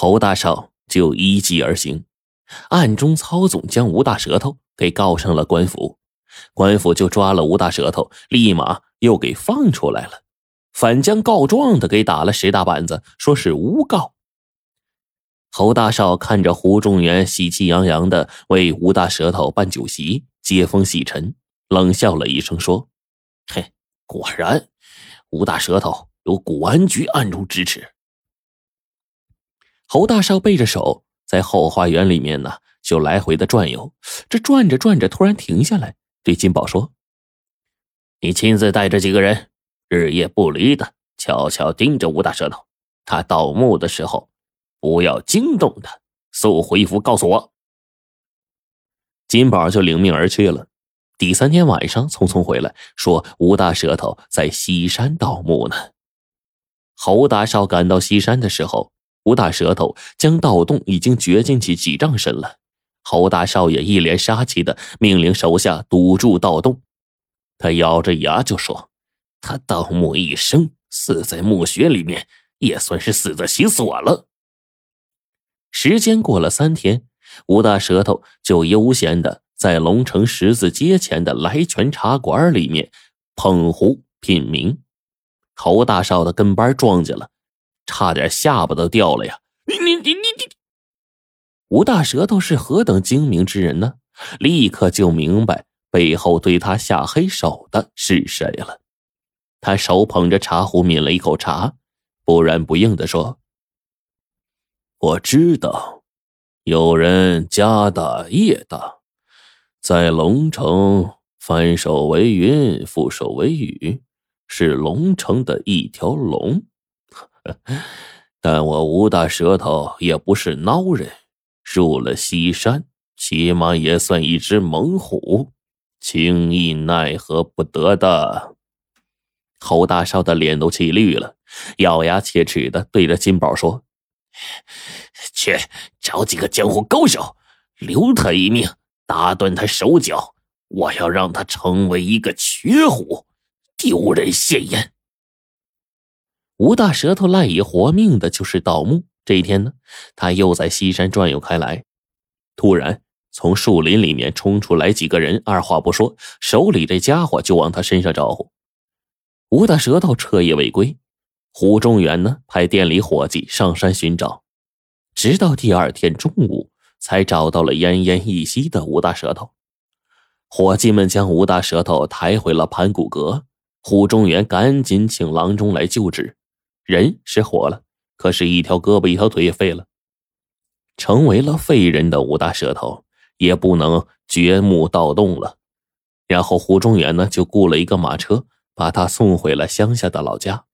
侯大少就依计而行，暗中操纵，将吴大舌头给告上了官府。官府就抓了吴大舌头，立马又给放出来了，反将告状的给打了十大板子，说是诬告。侯大少看着胡仲元喜气洋洋的为吴大舌头办酒席、接风洗尘，冷笑了一声，说：“嘿，果然，吴大舌头有古安局暗中支持。”侯大少背着手在后花园里面呢，就来回的转悠。这转着转着，突然停下来，对金宝说：“你亲自带着几个人，日夜不离的悄悄盯着吴大舌头，他盗墓的时候。”不要惊动他，速回府告诉我。金宝就领命而去了。第三天晚上，匆匆回来，说吴大舌头在西山盗墓呢。侯大少赶到西山的时候，吴大舌头将盗洞已经掘进去几丈深了。侯大少爷一脸杀气的命令手下堵住盗洞。他咬着牙就说：“他盗墓一生，死在墓穴里面，也算是死得其所了。”时间过了三天，吴大舌头就悠闲的在龙城十字街前的来泉茶馆里面捧壶品茗。侯大少的跟班撞见了，差点下巴都掉了呀！你你你你你！吴大舌头是何等精明之人呢？立刻就明白背后对他下黑手的是谁了。他手捧着茶壶抿了一口茶，不软不硬的说。我知道，有人家大业大，在龙城翻手为云，覆手为雨，是龙城的一条龙。但我吴大舌头也不是孬人，入了西山，起码也算一只猛虎，轻易奈何不得的。侯大少的脸都气绿了，咬牙切齿的对着金宝说。去找几个江湖高手，留他一命，打断他手脚。我要让他成为一个瘸虎，丢人现眼。吴大舌头赖以活命的就是盗墓。这一天呢，他又在西山转悠开来，突然从树林里面冲出来几个人，二话不说，手里这家伙就往他身上招呼。吴大舌头彻夜未归。胡中元呢，派店里伙计上山寻找，直到第二天中午才找到了奄奄一息的吴大舌头。伙计们将吴大舌头抬回了盘古阁，胡中元赶紧请郎中来救治。人是活了，可是，一条胳膊一条腿也废了，成为了废人的吴大舌头也不能掘墓盗洞了。然后，胡中元呢，就雇了一个马车，把他送回了乡下的老家。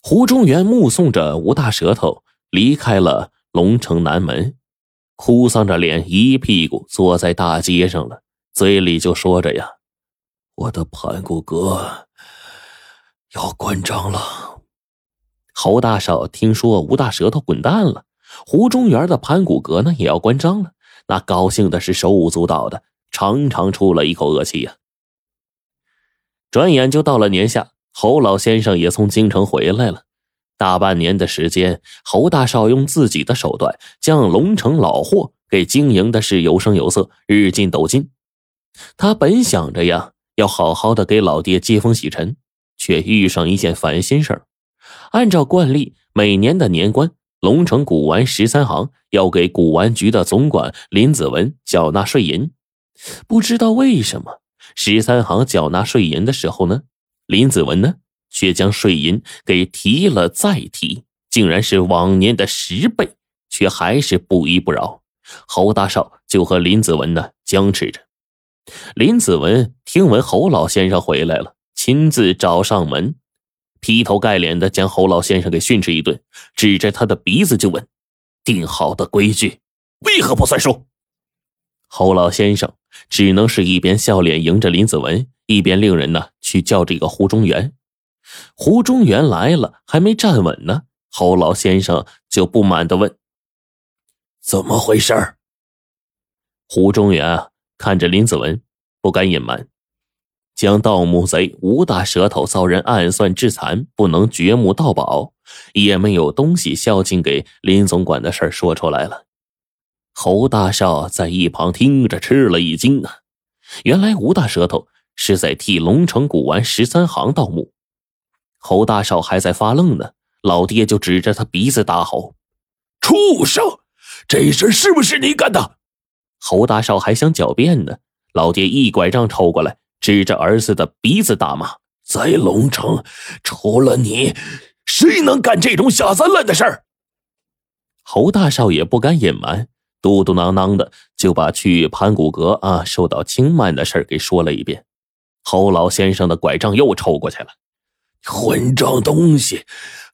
胡中元目送着吴大舌头离开了龙城南门，哭丧着脸，一屁股坐在大街上了，嘴里就说着：“呀，我的盘古哥要关张了。”侯大少听说吴大舌头滚蛋了，胡中元的盘古阁呢也要关张了，那高兴的是手舞足蹈的，长长出了一口恶气呀。转眼就到了年下。侯老先生也从京城回来了，大半年的时间，侯大少用自己的手段将龙城老货给经营的是有声有色，日进斗金。他本想着呀，要好好的给老爹接风洗尘，却遇上一件烦心事儿。按照惯例，每年的年关，龙城古玩十三行要给古玩局的总管林子文缴纳税银。不知道为什么，十三行缴纳税银的时候呢？林子文呢，却将税银给提了再提，竟然是往年的十倍，却还是不依不饶。侯大少就和林子文呢僵持着。林子文听闻侯老先生回来了，亲自找上门，劈头盖脸的将侯老先生给训斥一顿，指着他的鼻子就问：“定好的规矩为何不算数？”侯老先生只能是一边笑脸迎着林子文。一边令人呢去叫这个胡中元，胡中元来了，还没站稳呢，侯老先生就不满的问：“怎么回事？”胡中元啊看着林子文，不敢隐瞒，将盗墓贼吴大舌头遭人暗算致残，不能掘墓盗宝，也没有东西孝敬给林总管的事说出来了。侯大少在一旁听着吃了一惊啊！原来吴大舌头是在替龙城古玩十三行盗墓。侯大少还在发愣呢，老爹就指着他鼻子大吼：“畜生！这事是不是你干的？”侯大少还想狡辩呢，老爹一拐杖抽过来。指着儿子的鼻子大骂：“在龙城，除了你，谁能干这种下三滥的事儿？”侯大少爷不敢隐瞒，嘟嘟囔囔的就把去盘古阁啊受到轻慢的事儿给说了一遍。侯老先生的拐杖又抽过去了，混账东西！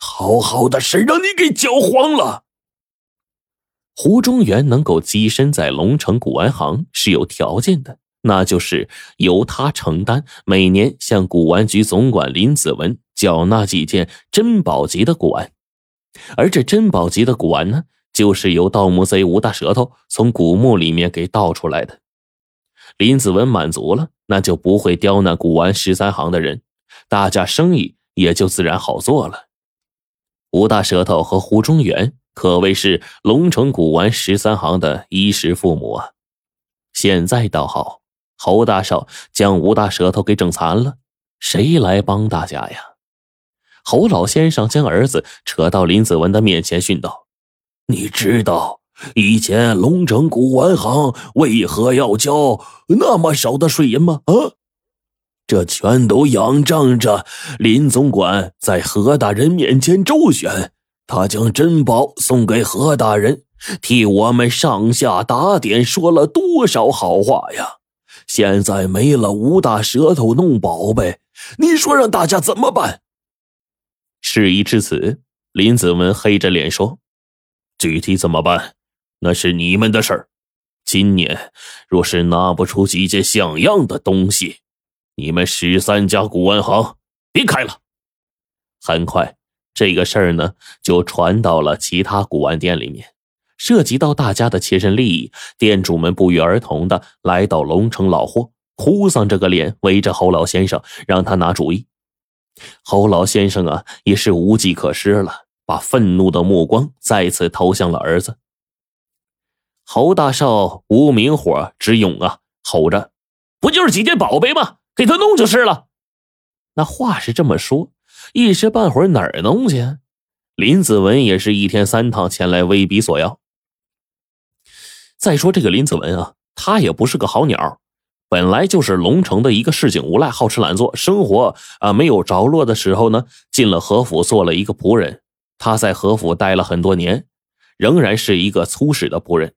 好好的事让你给搅黄了。胡中原能够跻身在龙城古玩行是有条件的。那就是由他承担每年向古玩局总管林子文缴纳几件珍宝级的古玩，而这珍宝级的古玩呢，就是由盗墓贼吴大舌头从古墓里面给盗出来的。林子文满足了，那就不会刁难古玩十三行的人，大家生意也就自然好做了。吴大舌头和胡中原可谓是龙城古玩十三行的衣食父母啊，现在倒好。侯大少将吴大舌头给整残了，谁来帮大家呀？侯老先生将儿子扯到林子文的面前训道：“你知道以前龙城古玩行为何要交那么少的税银吗？啊，这全都仰仗着林总管在何大人面前周旋，他将珍宝送给何大人，替我们上下打点，说了多少好话呀！”现在没了吴大舌头弄宝贝，你说让大家怎么办？事已至此，林子文黑着脸说：“具体怎么办，那是你们的事儿。今年若是拿不出几件像样的东西，你们十三家古玩行别开了。”很快，这个事儿呢就传到了其他古玩店里面。涉及到大家的切身利益，店主们不约而同的来到龙城老货，哭丧着个脸围着侯老先生，让他拿主意。侯老先生啊，也是无计可施了，把愤怒的目光再次投向了儿子。侯大少无名火直涌啊，吼着：“不就是几件宝贝吗？给他弄就是了。”那话是这么说，一时半会儿哪儿弄去？林子文也是一天三趟前来威逼索要。再说这个林子文啊，他也不是个好鸟，本来就是龙城的一个市井无赖，好吃懒做，生活啊没有着落的时候呢，进了何府做了一个仆人。他在何府待了很多年，仍然是一个粗使的仆人。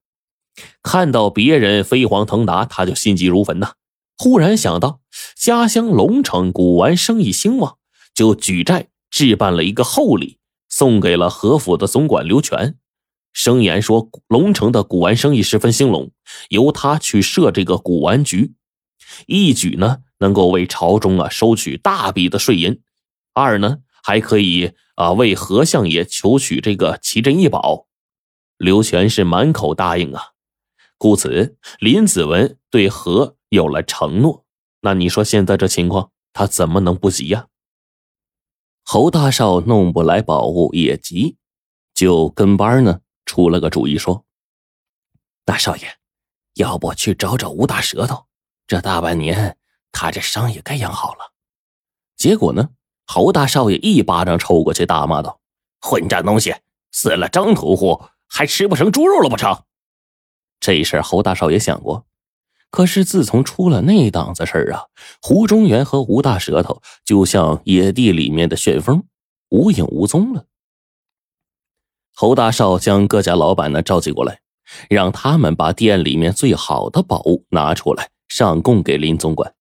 看到别人飞黄腾达，他就心急如焚呐。忽然想到家乡龙城古玩生意兴旺，就举债置办了一个厚礼，送给了何府的总管刘全。声言说，龙城的古玩生意十分兴隆，由他去设这个古玩局，一举呢能够为朝中啊收取大笔的税银；二呢还可以啊为何相爷求取这个奇珍异宝。刘全是满口答应啊，故此林子文对何有了承诺。那你说现在这情况，他怎么能不急呀？侯大少弄不来宝物也急，就跟班呢。出了个主意，说：“大少爷，要不去找找吴大舌头？这大半年，他这伤也该养好了。”结果呢，侯大少爷一巴掌抽过去，大骂道：“混账东西，死了张屠户，还吃不成猪肉了不成？”这事侯大少爷想过，可是自从出了那档子事儿啊，胡中原和吴大舌头就像野地里面的旋风，无影无踪了。侯大少将各家老板呢召集过来，让他们把店里面最好的宝物拿出来上供给林总管。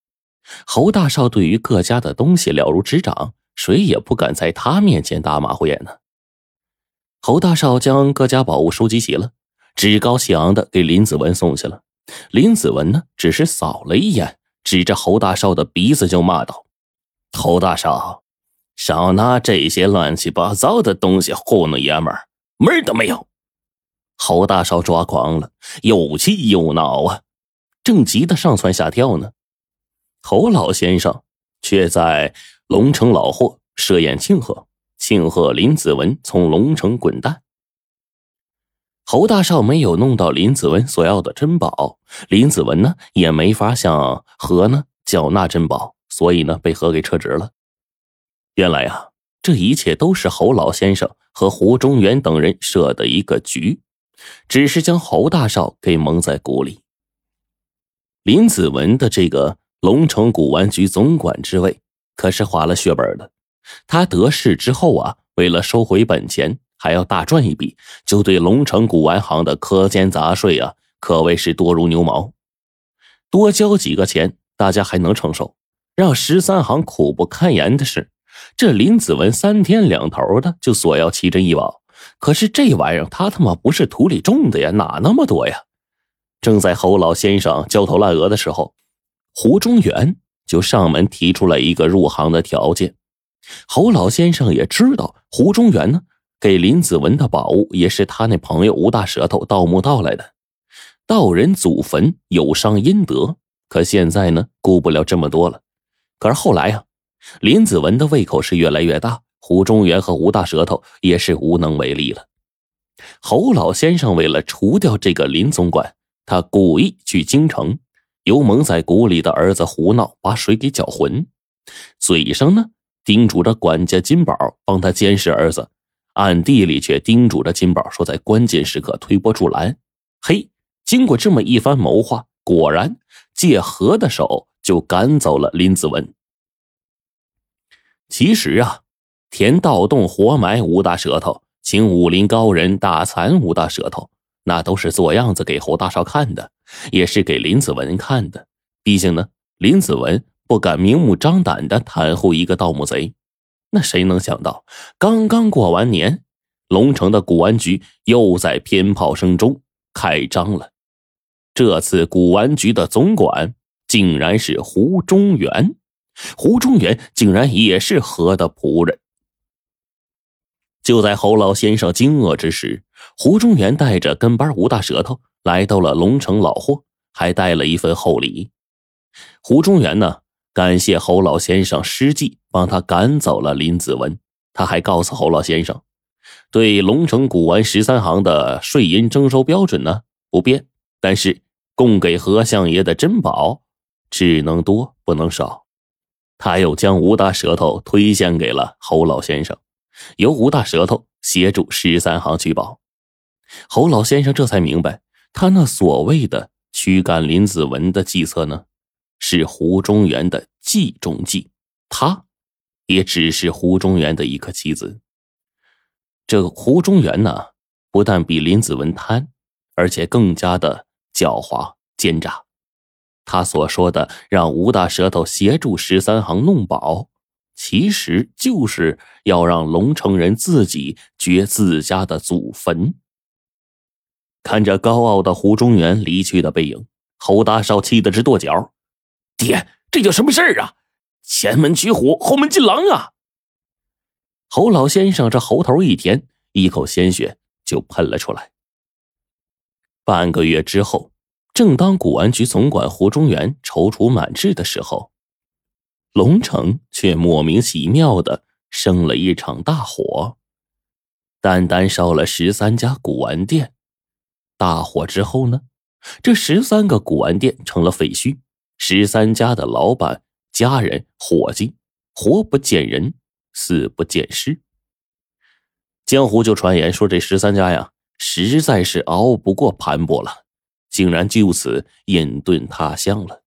侯大少对于各家的东西了如指掌，谁也不敢在他面前打马虎眼呢。侯大少将各家宝物收集齐了，趾高气昂的给林子文送去了。林子文呢，只是扫了一眼，指着侯大少的鼻子就骂道：“侯大少，少拿这些乱七八糟的东西糊弄爷们儿！”门都没有！侯大少抓狂了，又气又恼啊，正急得上蹿下跳呢。侯老先生却在龙城老货设宴庆贺，庆贺林子文从龙城滚蛋。侯大少没有弄到林子文所要的珍宝，林子文呢也没法向何呢缴纳珍宝，所以呢被何给撤职了。原来啊，这一切都是侯老先生和胡中元等人设的一个局，只是将侯大少给蒙在鼓里。林子文的这个龙城古玩局总管之位可是花了血本的，他得势之后啊，为了收回本钱。还要大赚一笔，就对龙城古玩行的苛捐杂税啊，可谓是多如牛毛。多交几个钱，大家还能承受；让十三行苦不堪言的是，这林子文三天两头的就索要奇珍异宝。可是这玩意儿他他妈不是土里种的呀，哪那么多呀？正在侯老先生焦头烂额的时候，胡中元就上门提出了一个入行的条件。侯老先生也知道胡中元呢。给林子文的宝物也是他那朋友吴大舌头盗墓盗来的，盗人祖坟有伤阴德。可现在呢，顾不了这么多了。可是后来啊，林子文的胃口是越来越大，胡中元和吴大舌头也是无能为力了。侯老先生为了除掉这个林总管，他故意去京城，由蒙在鼓里的儿子胡闹把水给搅浑，嘴上呢叮嘱着管家金宝帮他监视儿子。暗地里却叮嘱着金宝说：“在关键时刻推波助澜。”嘿，经过这么一番谋划，果然借何的手就赶走了林子文。其实啊，填盗洞、活埋吴大舌头，请武林高人打残吴大舌头，那都是做样子给侯大少看的，也是给林子文看的。毕竟呢，林子文不敢明目张胆的袒护一个盗墓贼。那谁能想到，刚刚过完年，龙城的古玩局又在鞭炮声中开张了。这次古玩局的总管竟然是胡中原，胡中元竟然也是何的仆人。就在侯老先生惊愕之时，胡中元带着跟班吴大舌头来到了龙城老货，还带了一份厚礼。胡中元呢？感谢侯老先生施计，帮他赶走了林子文。他还告诉侯老先生，对龙城古玩十三行的税银征收标准呢不变，但是供给何相爷的珍宝只能多不能少。他又将吴大舌头推荐给了侯老先生，由吴大舌头协助十三行取宝。侯老先生这才明白，他那所谓的驱赶林子文的计策呢。是胡中元的计中计，他也只是胡中元的一个棋子。这个胡中元呢，不但比林子文贪，而且更加的狡猾奸诈。他所说的让吴大舌头协助十三行弄宝，其实就是要让龙城人自己掘自家的祖坟。看着高傲的胡中元离去的背影，侯大少气得直跺脚。爹，这叫什么事儿啊？前门取虎，后门进狼啊！侯老先生这喉头一甜，一口鲜血就喷了出来。半个月之后，正当古玩局总管胡中元踌躇满志的时候，龙城却莫名其妙的生了一场大火，单单烧了十三家古玩店。大火之后呢，这十三个古玩店成了废墟。十三家的老板、家人、伙计，活不见人，死不见尸。江湖就传言说，这十三家呀，实在是熬不过盘剥了，竟然就此隐遁他乡了。